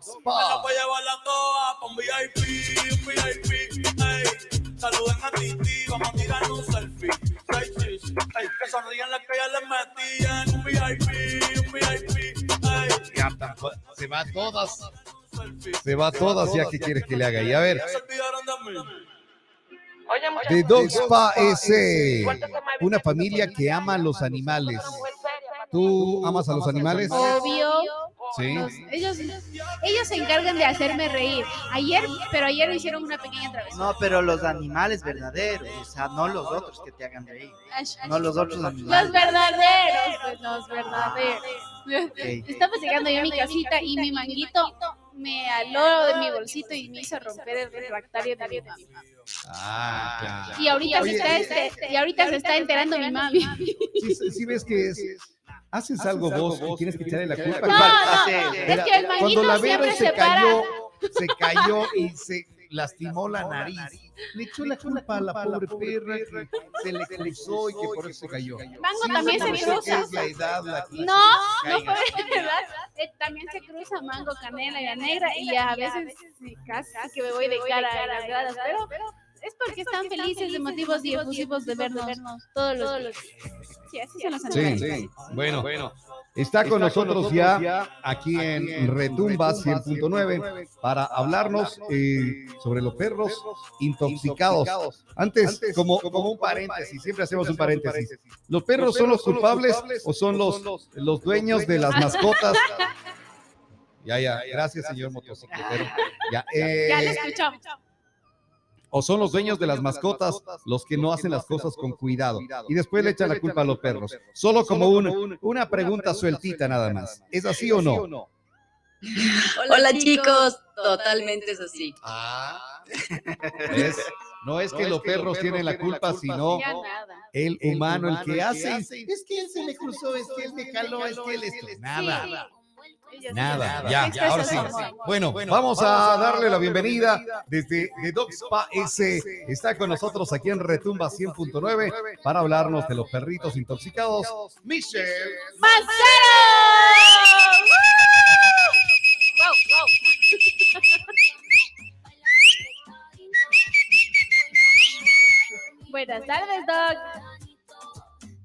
Spa. voy a llevar la toa con VIP, un VIP, ey. Saluden a Titi, vamos a tirar un selfie. Ay, chis, ey, que sonrían las que ya les metían. Un VIP, un VIP, ey. Ya, Se va a todas. Se va a todas ya que quieres que le haga. Y a ver, de Dog Spa eh, una familia que ama a los animales. ¿Tú amas a los animales? Obvio. Sí. Los- ellos, ellos se encargan de hacerme reír. Ayer, pero ayer me hicieron una pequeña travesura. No, pero los animales verdaderos, o sea, no los otros que te hagan reír. No los otros Los animales. verdaderos, pues los verdaderos. Estaba llegando yo a mi casita y mi manguito me aló de mi bolsito y me hizo romper el refractario de mi mami. Ah, ya. Y ahorita, Oye, se está, este- y ahorita se está enterando mi mami. Sí, sí ves que es, haces algo vos y tienes que echarle la culpa. No, no, es que el Cuando la siempre se se para. cayó, se cayó y se lastimó la nariz. Le echó la culpa a la pobre perra que se le cruzó y que por eso se cayó. Mango Sí, también se cruza. es la edad la No, no fue verdad. Eh, también se cruza mango, canela y la negra y a veces casi que me voy de cara a las gradas, pero es porque están felices de motivos y efusivos de vernos todos los días. Sí, así son los Sí, sí. Bueno, está con nosotros ya aquí en Retumba 100.9 para hablarnos eh, sobre los perros intoxicados. Antes, como, como un paréntesis, siempre hacemos un paréntesis. ¿Los perros son los culpables o son los, los dueños de las mascotas? Ya, ya, gracias, señor motocicletero. Ya, eh, Ya lo escuchamos. O son los dueños de las mascotas los que no hacen las cosas con cuidado y después le echan la culpa a los perros. Solo como un- una pregunta sueltita nada más. ¿Es así o no? Hola chicos, totalmente es así. Ah, ¿ves? No es que los perros tienen la culpa, sino el humano, el que hace. Es que él se le cruzó, es que él me caló, es que él esto. Nada. Ellos Nada, ya, ya, ahora sí. Bueno, vamos a darle la bienvenida desde The Dog Spa S. Está con nosotros aquí en Retumba 100.9 para hablarnos de los perritos intoxicados. Michelle. ¡Mancero! ¡Wow! ¡Wow! Buenas tardes, Doc.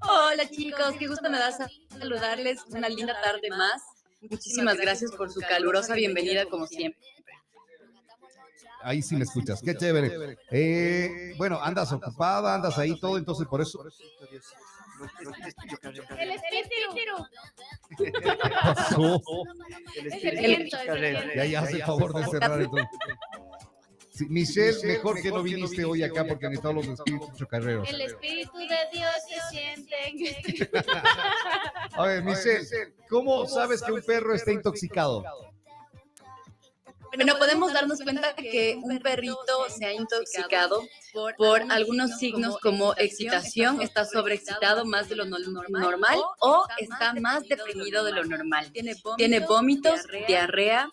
Hola chicos, qué gusto me da saludarles una linda tarde más. Muchísimas gracias por su calurosa bienvenida como siempre. Ahí sí me escuchas, qué chévere. Eh, bueno, andas ocupada, andas ahí todo, entonces por eso. El espíritu. pasó? El Es el espíritu. Ya, ya hace favor de cerrar entonces. Sí, Michelle, mejor que no viniste hoy acá porque han estado los espíritus chocarreros. El espíritu de Dios se siente. A ver, Michelle, ¿cómo sabes que un perro está intoxicado? Bueno, podemos darnos cuenta que un perrito se ha intoxicado por algunos signos como excitación, está sobreexcitado más de lo no- normal o está más deprimido de lo normal. Tiene vómitos, diarrea,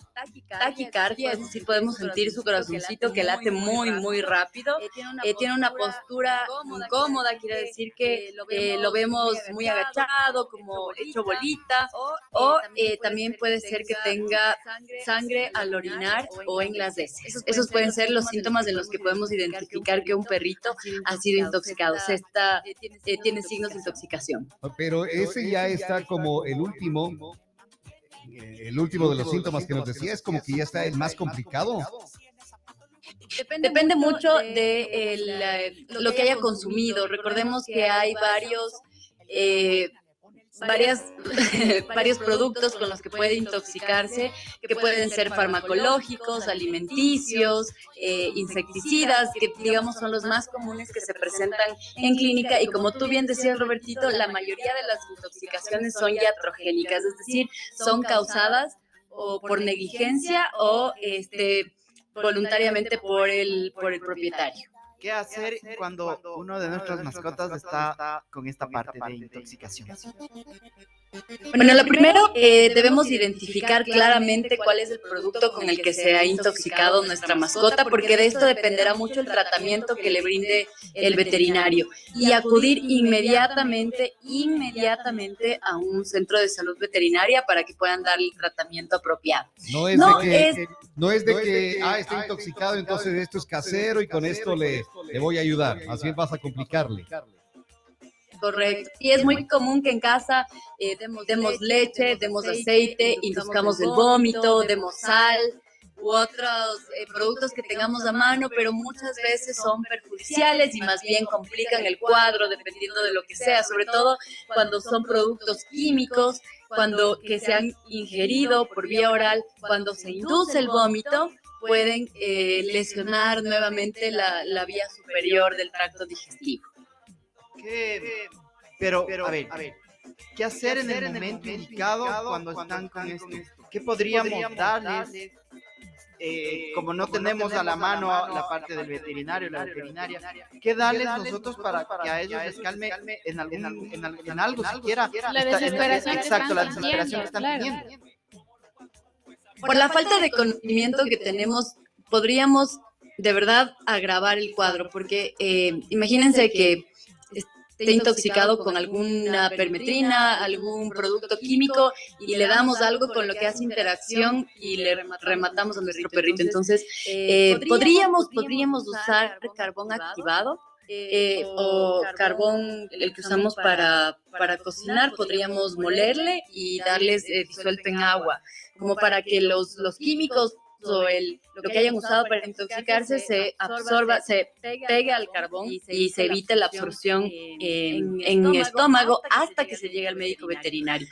taquicardia, es decir, podemos sentir su corazoncito que late muy, muy rápido. Eh, tiene una postura incómoda, quiere decir que eh, lo vemos muy agachado, como hecho bolita, o eh, también puede ser que tenga sangre al orinar o en las heces. Esos pueden ser los síntomas en los que podemos identificar que un perrito ha sido intoxicado, o sea, está, eh, tiene signos de intoxicación. Pero ese ya está como el último, eh, el último de los síntomas que nos decía, es como que ya está el más complicado. Depende mucho de el, eh, lo que haya consumido. Recordemos que hay varios, eh, varias, varios productos con los que puede intoxicarse, que pueden ser farmacológicos, alimenticios, eh, insecticidas, que digamos son los más comunes que se presentan en clínica. Y como tú bien decías, Robertito, la mayoría de las intoxicaciones son iatrogénicas, es decir, son causadas o por negligencia o este voluntariamente por el, por el propietario. ¿Qué hacer cuando uno de nuestras mascotas está con esta parte de intoxicación? Bueno, lo primero, eh, debemos identificar claramente cuál es el producto con el que se ha intoxicado nuestra mascota, porque de esto dependerá mucho el tratamiento que le brinde el veterinario y acudir inmediatamente, inmediatamente a un centro de salud veterinaria para que puedan darle el tratamiento apropiado. No es No, de que, es- no es de que ah, está intoxicado, entonces esto es casero y con esto le, le voy a ayudar. Así vas a complicarle. Correcto. Y es muy común que en casa eh, demos, demos leche, demos aceite, induzcamos el vómito, demos sal u otros eh, productos que tengamos a mano, pero muchas veces son perjudiciales y más bien complican el cuadro dependiendo de lo que sea, sobre todo cuando son productos químicos, cuando que se han ingerido por vía oral, cuando se induce el vómito, pueden eh, lesionar nuevamente la, la vía superior del tracto digestivo. ¿Qué? Pero, a ver, ¿qué hacer en el momento indicado cuando están con esto? ¿Qué podríamos darles? Eh, como no tenemos a la mano la parte del veterinario, la veterinaria, ¿qué darles nosotros para que a ellos les calme en, algún, en, al- en algo siquiera? La Está- en- desesperación que Exacto, la desesperación que están teniendo. Por la falta de conocimiento que tenemos, podríamos de verdad agravar el cuadro, porque eh, imagínense que esté intoxicado con alguna permetrina, algún producto químico y le damos algo con lo que hace interacción y le rema- rematamos a nuestro perrito. Entonces, eh, podríamos, podríamos usar carbón activado. Eh, o carbón, el que usamos para, para cocinar, podríamos molerle y darles eh, disuelto en agua, como para que los, los químicos o el, lo que hayan usado para intoxicarse se absorba, se pegue al carbón y se evite la absorción en, en el estómago hasta que se llegue al médico veterinario.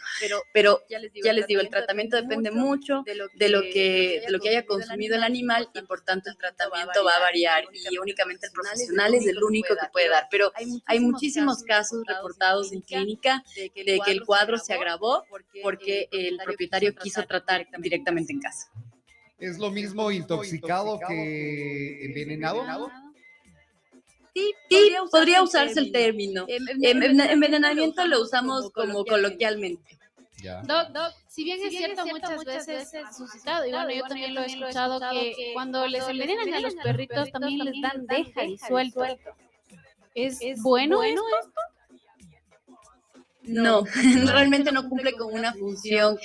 Pero ya les digo, el tratamiento depende mucho de lo que, de lo que haya consumido el animal y por tanto el tratamiento va a variar y únicamente el profesional es el único que puede dar. Pero hay muchísimos casos reportados en clínica de que el cuadro se agravó porque el propietario quiso tratar directamente en casa. ¿Es lo mismo intoxicado que envenenado? Sí, sí, podría usarse el término. Enven- Envenenamiento lo usamos como coloquialmente. Ya. Doc, Doc, si bien es cierto, muchas veces es suscitado, y bueno, yo también lo he escuchado, que cuando les envenenan a los perritos también les dan deja disuelto. ¿Es, bueno esto? No, realmente no cumple con una función.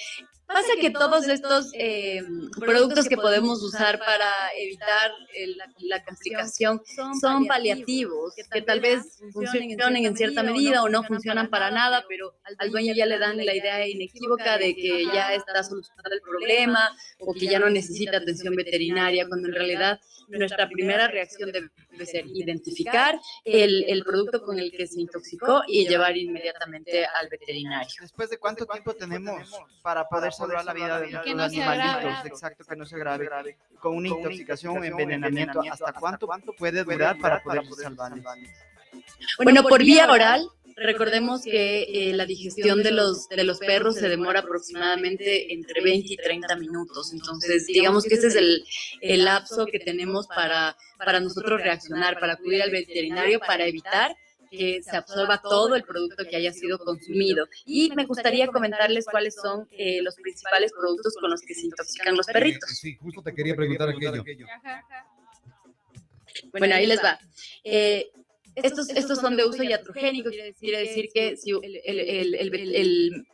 Pasa que todos estos eh, productos que podemos usar para evitar el- la, la complicación son paliativos, que tal vez funcionen en cierta medida o no funcionan para nada, pero al dueño ya le dan la idea inequívoca de que ya está solucionado el problema o que ya no necesita atención veterinaria, cuando en realidad nuestra primera reacción debe ser identificar el, el producto con el que se intoxicó y llevar inmediatamente al veterinario. ¿Después de cuánto tiempo tenemos para poder salvar la vida de se animalitos? agrave. Exacto, que no se grave. Con una intoxicación o envenenamiento, ¿hasta cuánto puede durar para poder salvarles? Bueno, por vía oral, recordemos que eh, la digestión de los, de los perros se demora aproximadamente entre 20 y 30 minutos. Entonces, digamos que ese es el, el lapso que tenemos para, para nosotros reaccionar, para acudir al veterinario, para evitar que se absorba todo el producto que haya sido consumido. Y me gustaría comentarles cuáles son eh, los principales productos con los que se intoxican los perritos. Sí, justo te quería preguntar aquello. Bueno, ahí les va. Eh, estos, estos son de uso iatrogénico, quiere decir que si el, el- el- el- el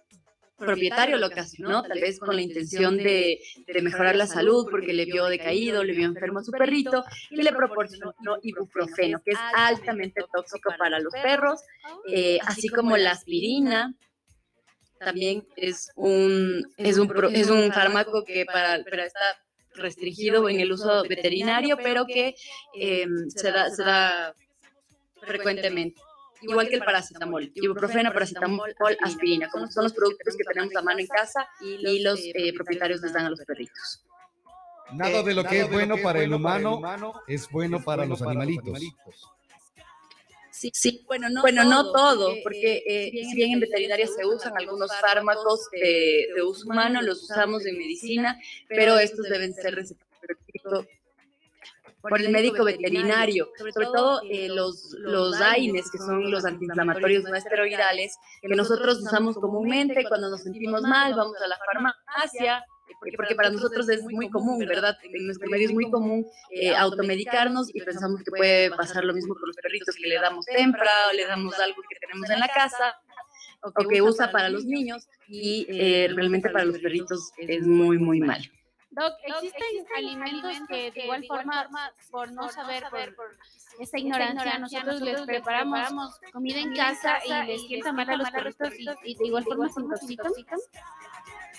propietario lo ocasionó, tal vez con la intención de, mejorar la salud, porque le vio decaído, le vio enfermo a su perrito, y le proporcionó ibuprofeno, que es altamente tóxico para los perros, eh, así como la aspirina. También es un, es un, es un fármaco que para, para está restringido en el uso veterinario, pero que eh, se, da, se da frecuentemente. Igual que el paracetamol, ibuprofeno, paracetamol, aspirina, como son los productos que tenemos a mano en casa y los eh, propietarios les dan a los perritos. Nada de lo que es bueno para el humano es bueno para los animalitos. Sí, sí. Bueno, no, bueno, no todo, porque eh, si bien en veterinaria se usan algunos fármacos de, de uso humano, los usamos en medicina, pero estos deben ser recetados por el médico veterinario, sobre todo eh, los, los AINES, que son los antiinflamatorios no esteroidales, que nosotros usamos comúnmente cuando nos sentimos mal, vamos a la farmacia, porque para nosotros es muy común, ¿verdad? En nuestro medio es muy común eh, automedicarnos y pensamos que puede pasar lo mismo con los perritos, que le damos tempra o le damos algo que tenemos en la casa o que usa para los niños y eh, realmente para los perritos es muy, muy mal. Doc, ¿existen alimentos que de igual forma, por no saber, por esa ignorancia, nosotros les preparamos comida en casa y les sienta mal a los perritos y, de igual forma se intoxican?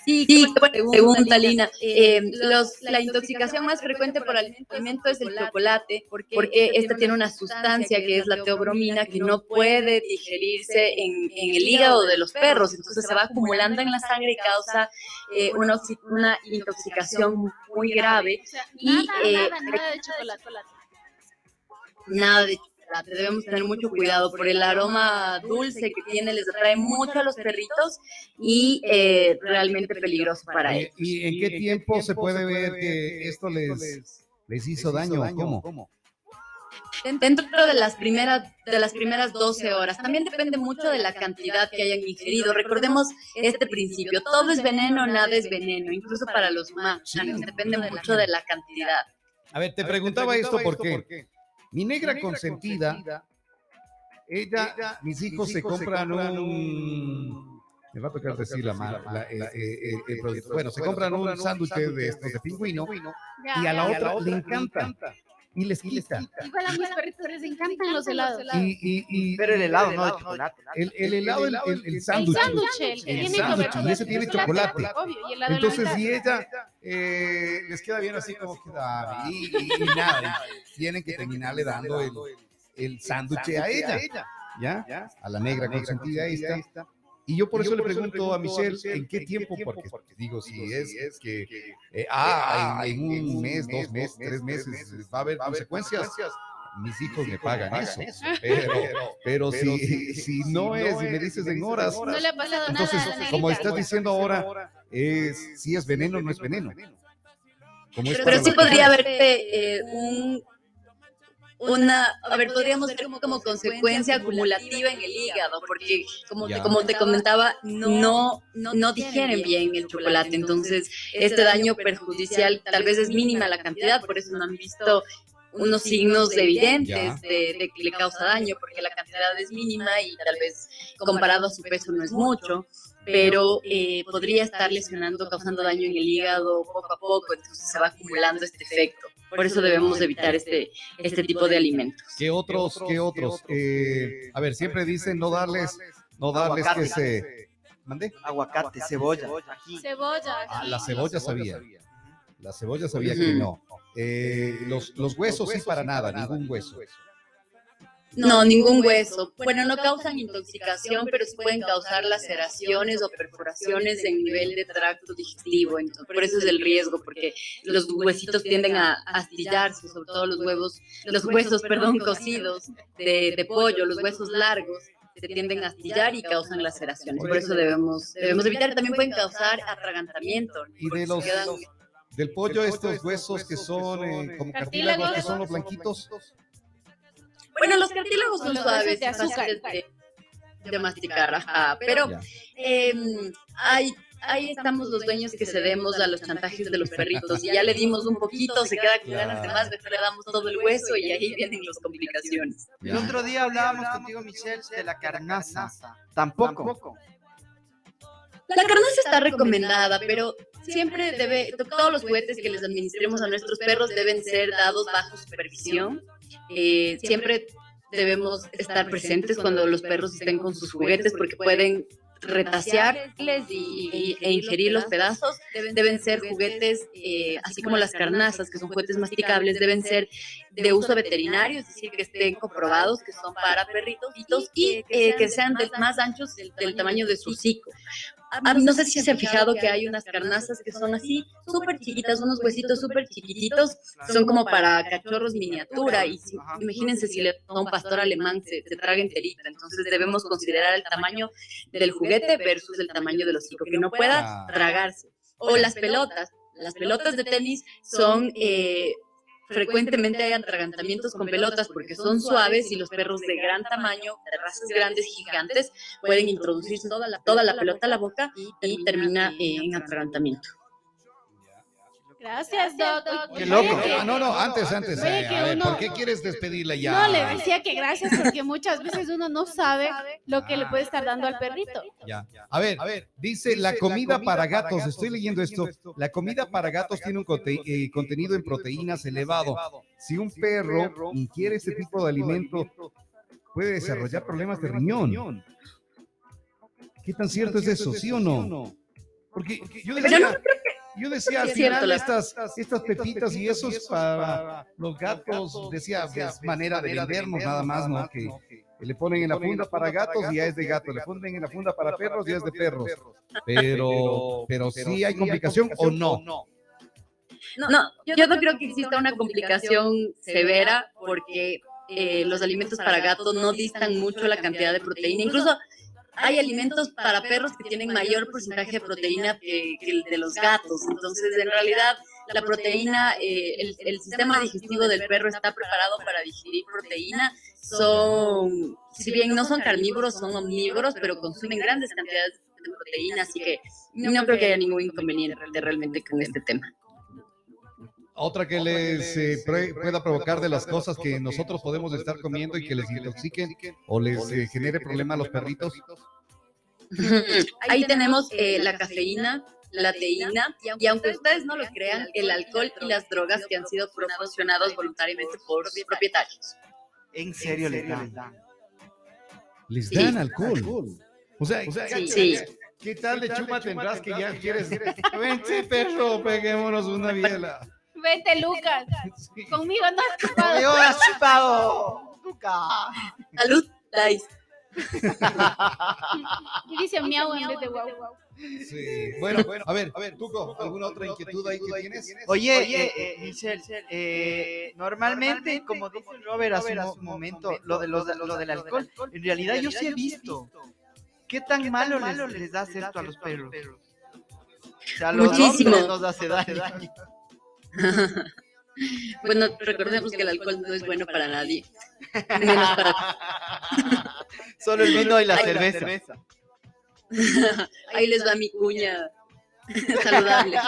Sí, sí pregunta, Lina. Eh, los, la intoxicación más frecuente por alimento es el chocolate, porque este tiene una sustancia que es la teobromina que no puede digerirse en, en el hígado de los perros, entonces se va acumulando en la sangre y causa eh, una, una intoxicación muy grave. y, eh, nada de chocolate. Nada de chocolate debemos tener mucho cuidado por el aroma dulce que tiene, les atrae mucho a los perritos y eh, realmente peligroso para ellos. ¿Y en qué tiempo se puede ver que esto les, les hizo daño? ¿Cómo? Dentro de las primeras de las primeras 12 horas. También depende mucho de la cantidad que hayan ingerido. Recordemos este principio, todo es veneno, nada es veneno, incluso para los humanos. Depende mucho de la cantidad. A ver, te preguntaba esto porque mi negra consentida, ella, mis hijos se compran un... Me va a tocar decir la marca. Eh, eh, bueno, se compran un sándwich de estos de pingüino y a la otra le encanta y les quita. Igual a mis perritos les encantan los helados. Y, y, Pero el helado no de chocolate. El, el helado, el, el, el sándwich. El sándwich, y ese tiene chocolate. Entonces, si ella eh, les queda bien así como queda, y, y, nada, tienen que terminarle dando el, el sándwich a ella. ¿Ya? A la negra consentida esta. Y yo por eso le pregunto a Michelle en qué tiempo, porque, digo, si es que, eh, ah, ah en, un mes, dos meses, tres meses va a haber consecuencias, mis hijos me pagan eso. Pero, pero si, si no es, y me dices en horas, no le ha pasado entonces, nada como estás diciendo ahora, es, si es veneno, no es veneno. pero, sí podría haber eh, un una, a ver, podríamos ver como consecuencia acumulativa en el hígado, porque como, como te comentaba, no, no, digieren bien el chocolate, entonces este daño perjudicial tal vez es mínima la cantidad, por eso no han visto unos signos evidentes de, que le causa daño, porque la cantidad es mínima y tal vez comparado a su peso no es mucho, pero eh, podría estar lesionando, causando daño en el hígado poco a poco, entonces se va acumulando este efecto. Por eso debemos evitar este, este tipo de alimentos. ¿Qué otros? ¿Qué otros? Eh, a ver, siempre dicen no darles, no darles que se... ¿Mande? Aguacate, cebolla. Cebolla. Ah, la cebolla sabía. La cebolla sabía que no. Eh, los, los huesos sí para nada, ningún hueso. No, ningún hueso. Bueno, no causan intoxicación, pero sí pueden causar laceraciones o perforaciones en nivel de tracto digestivo. Entonces, por eso es el riesgo, porque los huesitos tienden a astillarse, sobre todo los huevos, los huesos, perdón, cocidos de, de pollo, los huesos largos se tienden a astillar y causan laceraciones. Por eso debemos, debemos evitar. También pueden causar atragantamiento. Y de los, del pollo, estos huesos que son eh, como cartílagos, que son los blanquitos. Bueno, los cartílagos son suaves, de azúcar. De, masticar, ajá. Pero eh, hay ahí estamos los dueños que cedemos a los chantajes de los perritos y ya le dimos un poquito, se queda con ganas de más, después le damos todo el hueso y ahí vienen las complicaciones. El otro día hablábamos contigo, Michelle, de la carnaza. Tampoco. La carnaza está recomendada, pero siempre debe, todos los juguetes que les administremos a nuestros perros deben ser dados bajo supervisión. Eh, siempre debemos estar presentes cuando los perros estén con sus juguetes porque pueden retasearles y, e ingerir los pedazos. Deben ser juguetes, eh, así como las carnazas, que son juguetes masticables, deben ser de uso veterinario, es decir, que estén comprobados que son para perritos y eh, que sean más anchos del tamaño de su hocico. Ah, no sé si se han fijado que hay unas carnazas que son así, súper chiquitas, unos huesitos súper chiquititos, son como para cachorros miniatura. Y imagínense si le a un pastor alemán se, se traga enterita. Entonces debemos considerar el tamaño del juguete versus el tamaño del hocico, que no pueda tragarse. O las pelotas. Las pelotas de tenis son eh, frecuentemente hay atragantamientos con pelotas porque son suaves y los perros de gran tamaño, de razas grandes, gigantes, pueden introducir toda la, toda la pelota a la boca y termina en atragantamiento. Gracias, Doc. Qué loco. que- Ah, no, no, antes, antes. Oye, eh, que a ver, uno- ¿por qué quieres despedirla ya? No, le decía que gracias porque muchas veces uno no sabe lo que le puede estar dando al perrito. Ya. A ver, a ver, dice la comida para gatos, estoy leyendo esto, la comida para gatos tiene un conte- eh, contenido en proteínas elevado. Si un perro ingiere este tipo de alimento, puede desarrollar problemas de riñón. ¿Qué tan cierto es eso? ¿Sí o no? Porque yo Pero decía, yo decía al final estas, estas pepitas y eso es para los gatos, decía, es manera de vendernos nada más, ¿no? Que le ponen en la funda para gatos y ya es de gato, le ponen en la funda para perros y ya es de perros. Pero, pero sí hay complicación o no. No, yo no creo que exista una complicación severa porque eh, los alimentos para gatos no distan mucho la cantidad de proteína. Incluso hay alimentos para perros que tienen mayor porcentaje de proteína que, el de los gatos. Entonces, en realidad, la proteína, eh, el, el sistema digestivo del perro está preparado para digerir proteína. Son, si bien no son carnívoros, son omnívoros, pero consumen grandes cantidades de proteína, así que no creo que haya ningún inconveniente realmente con este tema. Otra que les eh, pre- pueda provocar de las cosas que nosotros podemos estar comiendo y que les intoxiquen o les eh, genere problema a los perritos. Ahí tenemos eh, la cafeína, la teína, y aunque ustedes no lo crean, el alcohol y las drogas que han sido proporcionados voluntariamente por sus propietarios. En serio le dan. Les Sí. dan alcohol. O sea, Sí, sí. ¿qué tal de chuma tendrás que ya quieres? Vente, perro, peguémonos una biela. Vete, Lucas. Sí. Conmigo no has chupado. ¡Yo has chupado! ¡Nunca! Salud, Dice. Y dice miau en vez de guau. Sí. Bueno, bueno, a ver, a ver, Tuco, ¿alguna otra inquietud ahí que tienes? Oye, eh, eh, Michelle, eh, normalmente, como dice Robert hace un momento, lo, de, lo, de- lo del alcohol, en realidad yo sí he visto. ¿Qué tan malo les, les hace esto a los perros? O sea, a los Muchísimo. nos hace daño. Bueno, recordemos que el alcohol no es bueno para nadie. Menos para Solo el vino y la Ay, cerveza. Ahí les va mi cuña saludable.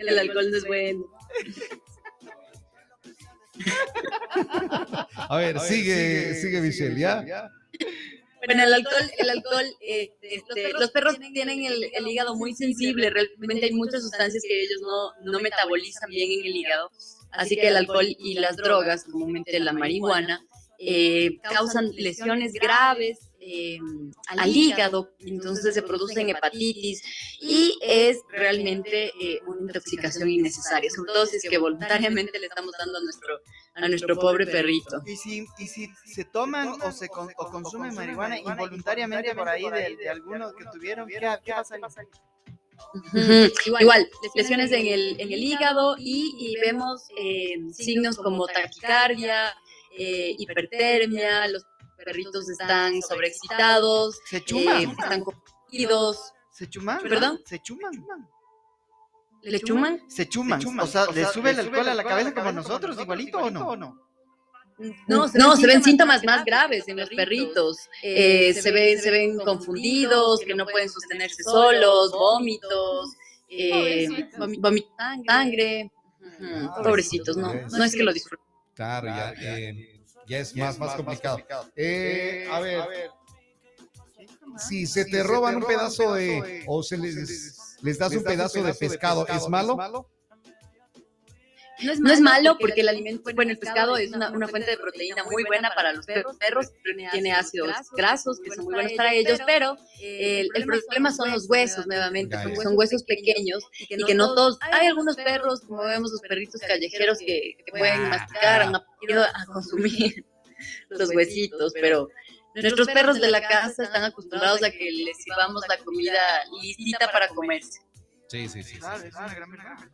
El alcohol no es bueno. A ver, sigue, sigue Michelle, ¿ya? Bueno, el alcohol, el alcohol, eh, este, los perros tienen el, el hígado muy sensible, realmente hay muchas sustancias que ellos no, no metabolizan bien en el hígado, así que el alcohol y las drogas, comúnmente la marihuana, eh, causan lesiones graves eh, al hígado, entonces se producen hepatitis y es realmente eh, una intoxicación innecesaria, sobre todo si es que voluntariamente le estamos dando a nuestro, a nuestro pobre perrito. Y si, y si se toman o se con- o consumen marihuana involuntariamente por ahí de, de algunos que tuvieron, ¿qué, qué pasa? Ujú, Igual, lesiones en el, en el hígado y, y vemos eh, signos como taquicardia, eh, hipertermia, los perritos están sobreexcitados, ¿Se eh, chuman? están confundidos. ¿Se chuman? ¿Perdón? ¿Se chuman? ¿Le chuman? Se chuman. O sea, ¿le sube el alcohol a la cabeza como nosotros, igualito o no? No, no, se ven síntomas más graves en los perritos. Eh, se, ven, se ven confundidos, que no pueden sostenerse solos, vómitos, eh, vomi- vomitan sangre. Ujú, Pobrecitos, no, no es que lo disfruten. Claro, ya, eh, ya es más, más complicado. Eh, a ver, si se te roban un pedazo de, o se les, les das un pedazo de pescado, ¿es malo? No es malo porque el alimento, bueno, el pescado es una, una fuente de proteína muy buena para los per- perros, tiene ácidos grasos que son muy buenos para ellos, pero el, el problema son los huesos nuevamente, son huesos pequeños y que no todos, hay algunos perros, como vemos los perritos callejeros que, que pueden masticar, han aprendido a consumir los huesitos, pero nuestros perros de la casa están acostumbrados a que les sirvamos la comida listita para comerse. Sí, sí, sí. Claro.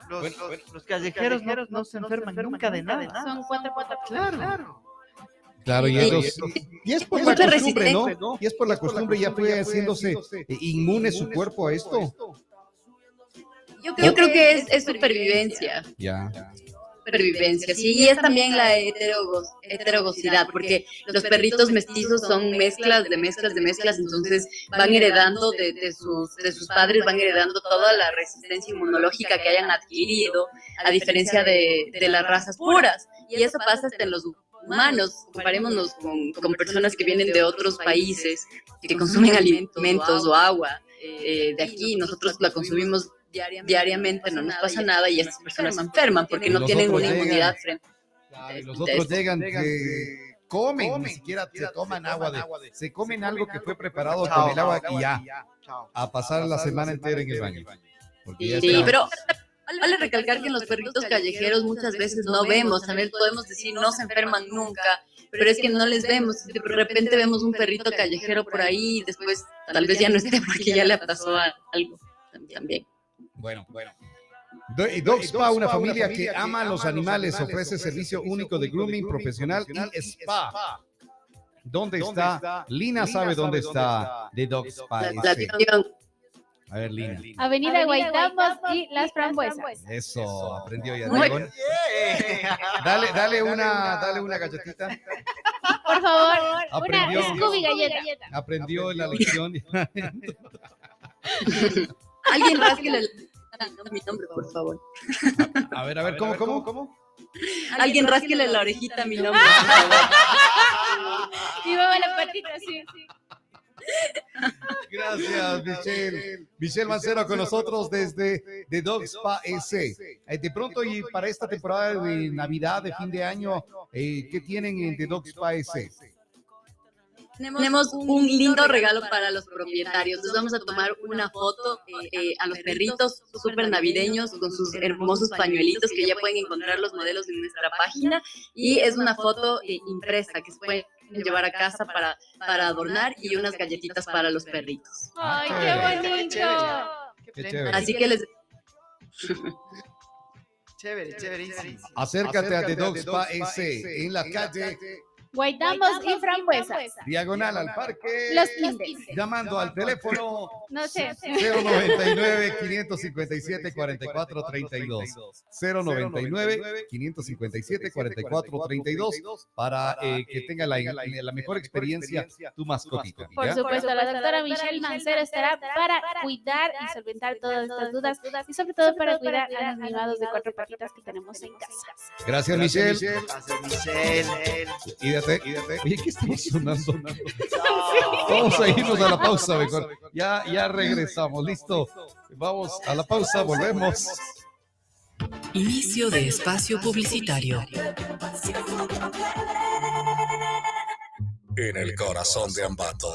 Los, Bueno, los- bueno. los callejeros no, no se enferman nunca de nada. Son cuatro, cuatro. Claro. Claro, y, Y- ellos- y es por Es la costumbre, ¿no? Y es por la costumbre, ya fue haciéndose eh, inmune su cuerpo a esto. Yo, yo creo que es, es supervivencia. Ya. Supervivencia, y es también la heterogos, heterogosidad, porque los perritos mestizos son mezclas de mezclas de mezclas, entonces van heredando de, de sus, de sus padres, van heredando toda la resistencia inmunológica que hayan adquirido, a diferencia de, de las razas puras. Y eso pasa hasta en los humanos, comparémonos con, con personas que vienen de otros países, que consumen alimentos o agua eh, de aquí, nosotros la consumimos diariamente, no nos pasa nada y estas personas se enferman porque no tienen una inmunidad frente y los otros llegan que comen, ni siquiera se toman agua de, se comen algo que fue preparado con el agua y ya, Chao. a pasar la semana entera en el baño. Sí, pero vale recalcar que en los perritos callejeros muchas veces no vemos, también podemos decir no se enferman nunca, pero es que no les vemos. De repente vemos un perrito callejero por ahí y después tal vez ya no esté porque ya le pasó algo también. Bueno, bueno. Do- y Dog Spa, una familia que ama a los animales, ofrece servicio único de grooming profesional y spa. ¿Dónde está? Lina sabe dónde está The Dog Spa. La, la. A ver, Lina. Avenida Guaitamos y Las Frambuesas. Eso, aprendió ya. Dale, dale una, dale una galletita. Por favor, Aprendió. una Scooby galleta. Aprendió la lección. Alguien rásquele mi nombre, por favor. A ver, a ver, ¿cómo, cómo, cómo? Alguien rásquele la orejita a mi nombre. Y mueve la patita así. Gracias, Michelle. Michelle Mancero con nosotros desde The Dog Spa S. Eh, De pronto, y para esta temporada de Navidad, de fin de año, eh, ¿qué tienen en The Dog Spa S? Tenemos un lindo regalo para los propietarios. Les vamos a tomar una foto eh, a los perritos súper navideños con sus hermosos pañuelitos que ya pueden encontrar los modelos en nuestra página. Y es una foto eh, impresa que se puede llevar a casa para, para adornar y unas galletitas para los perritos. Ay, qué bonito. Qué chévere. Así que les Chévere, chéverísimo. Acércate a The Dog Spa S en la calle Guaitamos y Frambuesas. diagonal al parque. Los Kindes. Llamando al teléfono No sé. 099 557 44 32 099 557 44 32 para eh, que tenga la, la mejor experiencia tu mascotita. Por supuesto, la doctora Michelle Mancero estará para cuidar y solventar todas estas dudas y sobre todo para cuidar a los mimados de cuatro patitas que tenemos en casa. Gracias, Michelle. Gracias, Michelle. Ídate. Oye, ¿qué estamos sonando? Vamos a irnos a la pausa mejor. Ya, ya regresamos. Listo. Vamos a la pausa, volvemos. Inicio de espacio publicitario. En el corazón de Ambato.